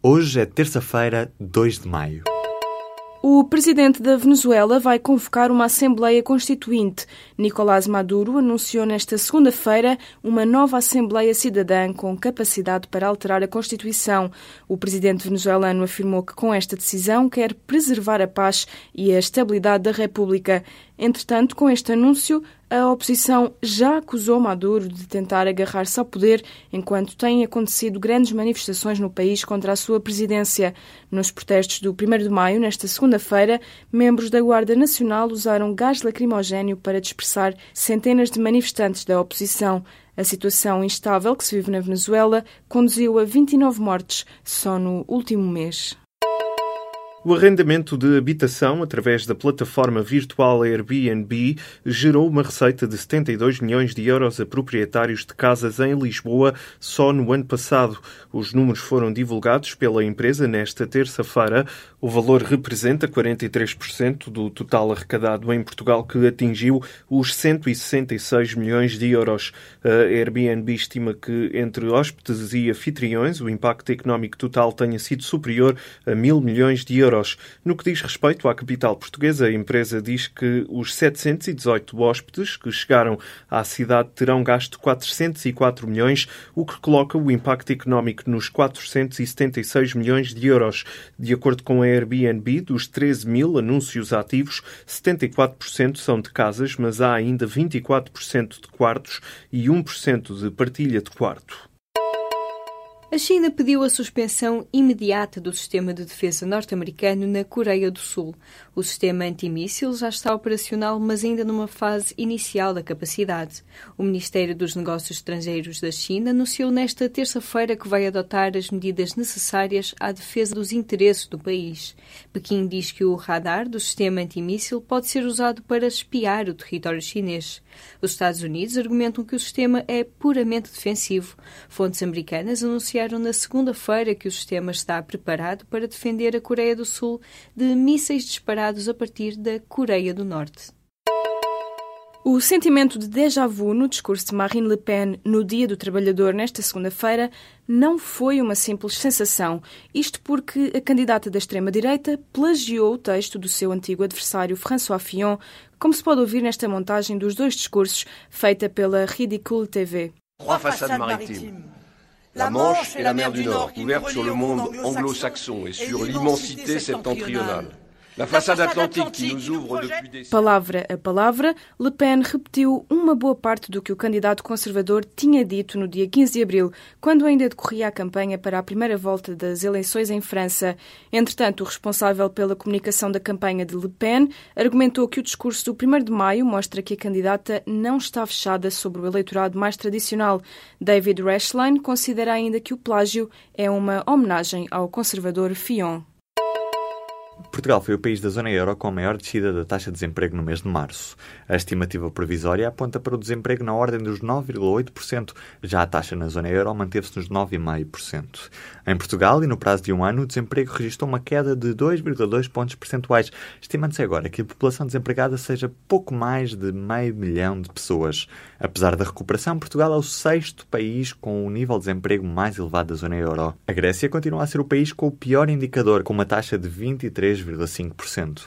Hoje é terça-feira, 2 de maio. O presidente da Venezuela vai convocar uma Assembleia Constituinte. Nicolás Maduro anunciou nesta segunda-feira uma nova Assembleia Cidadã com capacidade para alterar a Constituição. O presidente venezuelano afirmou que com esta decisão quer preservar a paz e a estabilidade da República. Entretanto, com este anúncio, a oposição já acusou Maduro de tentar agarrar-se ao poder enquanto têm acontecido grandes manifestações no país contra a sua presidência. Nos protestos do 1 de maio, nesta segunda-feira, membros da Guarda Nacional usaram gás lacrimogéneo para dispersar centenas de manifestantes da oposição. A situação instável que se vive na Venezuela conduziu a 29 mortes só no último mês. O arrendamento de habitação através da plataforma virtual Airbnb gerou uma receita de 72 milhões de euros a proprietários de casas em Lisboa só no ano passado. Os números foram divulgados pela empresa nesta terça-feira. O valor representa 43% do total arrecadado em Portugal, que atingiu os 166 milhões de euros. A Airbnb estima que entre hóspedes e anfitriões o impacto económico total tenha sido superior a mil milhões de euros euros. No que diz respeito à capital portuguesa, a empresa diz que os 718 hóspedes que chegaram à cidade terão gasto 404 milhões, o que coloca o impacto económico nos 476 milhões de euros. De acordo com a Airbnb, dos 13 mil anúncios ativos, 74% são de casas, mas há ainda 24% de quartos e 1% de partilha de quarto. A China pediu a suspensão imediata do sistema de defesa norte-americano na Coreia do Sul. O sistema antimíssil já está operacional, mas ainda numa fase inicial da capacidade. O Ministério dos Negócios Estrangeiros da China anunciou nesta terça-feira que vai adotar as medidas necessárias à defesa dos interesses do país. Pequim diz que o radar do sistema antimíssil pode ser usado para espiar o território chinês. Os Estados Unidos argumentam que o sistema é puramente defensivo. Fontes americanas anunciaram anunciaram na segunda-feira que o sistema está preparado para defender a Coreia do Sul de mísseis disparados a partir da Coreia do Norte. O sentimento de déjà vu no discurso de Marine Le Pen no Dia do Trabalhador nesta segunda-feira não foi uma simples sensação. Isto porque a candidata da extrema-direita plagiou o texto do seu antigo adversário François Fillon, como se pode ouvir nesta montagem dos dois discursos feita pela Ridicule TV. Trois façades maritimes. La Manche et la mer du Nord, ouvertes sur le monde anglo-saxon et sur l'immensité septentrionale. La façade atlantique qui nous ouvre depuis des... Palavra a palavra, Le Pen repetiu uma boa parte do que o candidato conservador tinha dito no dia 15 de abril, quando ainda decorria a campanha para a primeira volta das eleições em França. Entretanto, o responsável pela comunicação da campanha de Le Pen argumentou que o discurso do 1 de maio mostra que a candidata não está fechada sobre o eleitorado mais tradicional. David Rashline considera ainda que o plágio é uma homenagem ao conservador Fillon. Portugal foi o país da zona euro com a maior descida da taxa de desemprego no mês de março. A estimativa provisória aponta para o desemprego na ordem dos 9,8%. Já a taxa na zona euro manteve-se nos 9,5%. Em Portugal, e no prazo de um ano, o desemprego registrou uma queda de 2,2 pontos percentuais, estimando-se agora que a população desempregada seja pouco mais de meio milhão de pessoas. Apesar da recuperação, Portugal é o sexto país com o nível de desemprego mais elevado da zona euro. A Grécia continua a ser o país com o pior indicador, com uma taxa de 23 3,5%.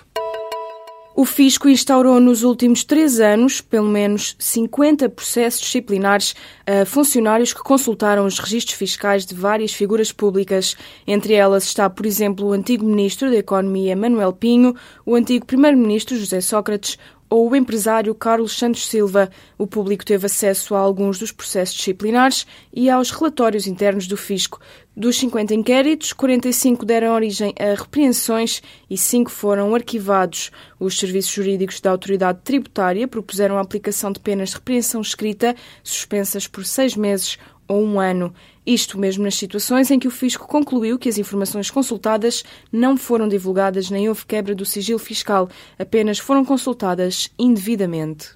O Fisco instaurou nos últimos três anos pelo menos 50 processos disciplinares a funcionários que consultaram os registros fiscais de várias figuras públicas. Entre elas está, por exemplo, o antigo Ministro da Economia Manuel Pinho, o antigo Primeiro-Ministro José Sócrates, ou o empresário Carlos Santos Silva. O público teve acesso a alguns dos processos disciplinares e aos relatórios internos do Fisco. Dos 50 inquéritos, 45 deram origem a repreensões e 5 foram arquivados. Os serviços jurídicos da autoridade tributária propuseram a aplicação de penas de repreensão escrita, suspensas por seis meses ou um ano. Isto mesmo nas situações em que o Fisco concluiu que as informações consultadas não foram divulgadas nem houve quebra do sigilo fiscal, apenas foram consultadas indevidamente.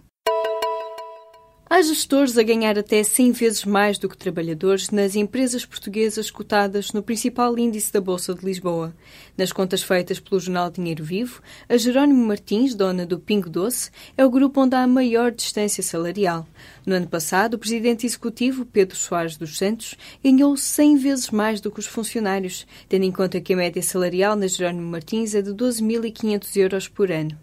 Há gestores a ganhar até 100 vezes mais do que trabalhadores nas empresas portuguesas cotadas no principal índice da Bolsa de Lisboa. Nas contas feitas pelo jornal Dinheiro Vivo, a Jerónimo Martins, dona do Pingo Doce, é o grupo onde há a maior distância salarial. No ano passado, o presidente executivo, Pedro Soares dos Santos, ganhou 100 vezes mais do que os funcionários, tendo em conta que a média salarial na Jerónimo Martins é de 12.500 euros por ano.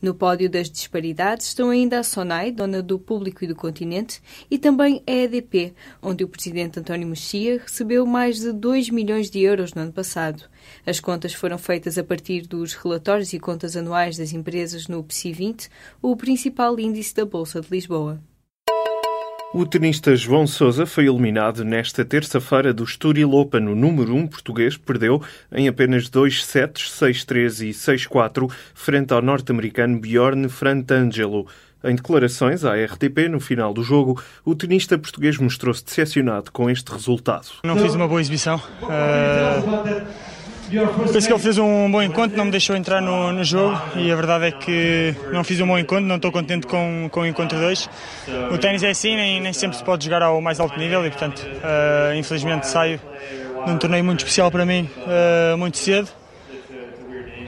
No pódio das disparidades estão ainda a Sonai, dona do público e do continente, e também a EDP, onde o presidente António Mexia recebeu mais de 2 milhões de euros no ano passado. As contas foram feitas a partir dos relatórios e contas anuais das empresas no PSI 20, o principal índice da Bolsa de Lisboa. O tenista João Sousa foi eliminado nesta terça-feira do Estoril Open. O número 1 um português perdeu em apenas dois sets, 6-3 e 6-4, frente ao norte-americano Bjorn Frantangelo. Em declarações à RTP no final do jogo, o tenista português mostrou-se decepcionado com este resultado. Não fiz uma boa exibição. Uh Penso que ele fez um bom encontro, não me deixou entrar no, no, jogo e a verdade é que não fiz um bom encontro, não estou contente com, com o encontro 2. O ténis é assim, nem, nem sempre se pode jogar ao mais alto nível e, portanto, uh, infelizmente saio de um torneio muito especial para mim uh, muito cedo.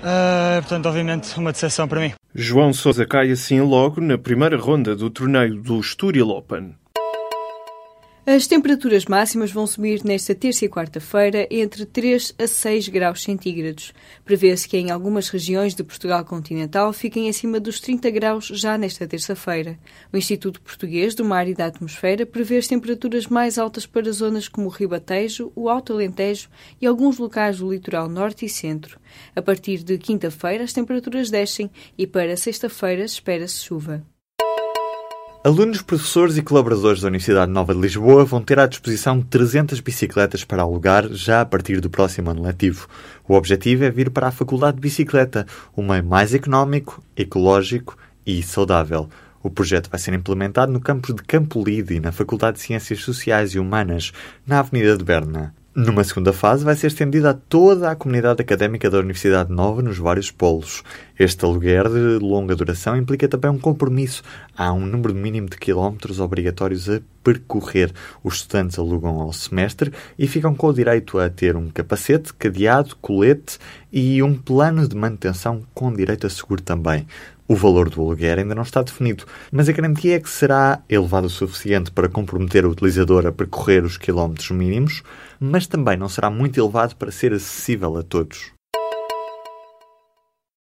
Uh, portanto, obviamente, uma decepção para mim. João Sousa cai assim logo na primeira ronda do torneio do Estoril Open. As temperaturas máximas vão subir nesta terça e quarta-feira entre 3 a 6 graus centígrados. Prevê-se que em algumas regiões de Portugal continental fiquem acima dos 30 graus já nesta terça-feira. O Instituto Português do Mar e da Atmosfera prevê as temperaturas mais altas para zonas como o Ribatejo, o Alto Alentejo e alguns locais do litoral norte e centro. A partir de quinta-feira as temperaturas descem e para sexta-feira espera-se chuva. Alunos, professores e colaboradores da Universidade Nova de Lisboa vão ter à disposição 300 bicicletas para alugar já a partir do próximo ano letivo. O objetivo é vir para a Faculdade de Bicicleta, um meio mais económico, ecológico e saudável. O projeto vai ser implementado no campus de Campo Lide e na Faculdade de Ciências Sociais e Humanas, na Avenida de Berna. Numa segunda fase, vai ser estendida a toda a comunidade académica da Universidade Nova nos vários polos. Este aluguer de longa duração implica também um compromisso. Há um número mínimo de quilómetros obrigatórios a percorrer. Os estudantes alugam ao semestre e ficam com o direito a ter um capacete, cadeado, colete e um plano de manutenção com direito a seguro também. O valor do aluguer ainda não está definido, mas a garantia é que será elevado o suficiente para comprometer o utilizador a percorrer os quilómetros mínimos, mas também não será muito elevado para ser acessível a todos.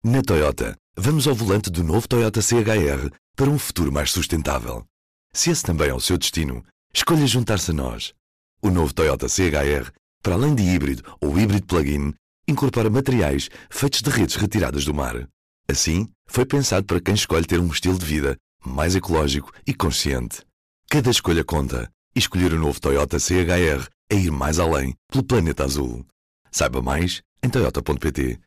Na Toyota, vamos ao volante do novo Toyota CHR para um futuro mais sustentável. Se esse também é o seu destino, escolha juntar-se a nós. O novo Toyota CHR, para além de híbrido ou híbrido plug-in, incorpora materiais feitos de redes retiradas do mar Assim, foi pensado para quem escolhe ter um estilo de vida mais ecológico e consciente. Cada escolha conta e escolher o novo Toyota CHR é ir mais além pelo planeta azul. Saiba mais em toyota.pt